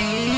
Yeah.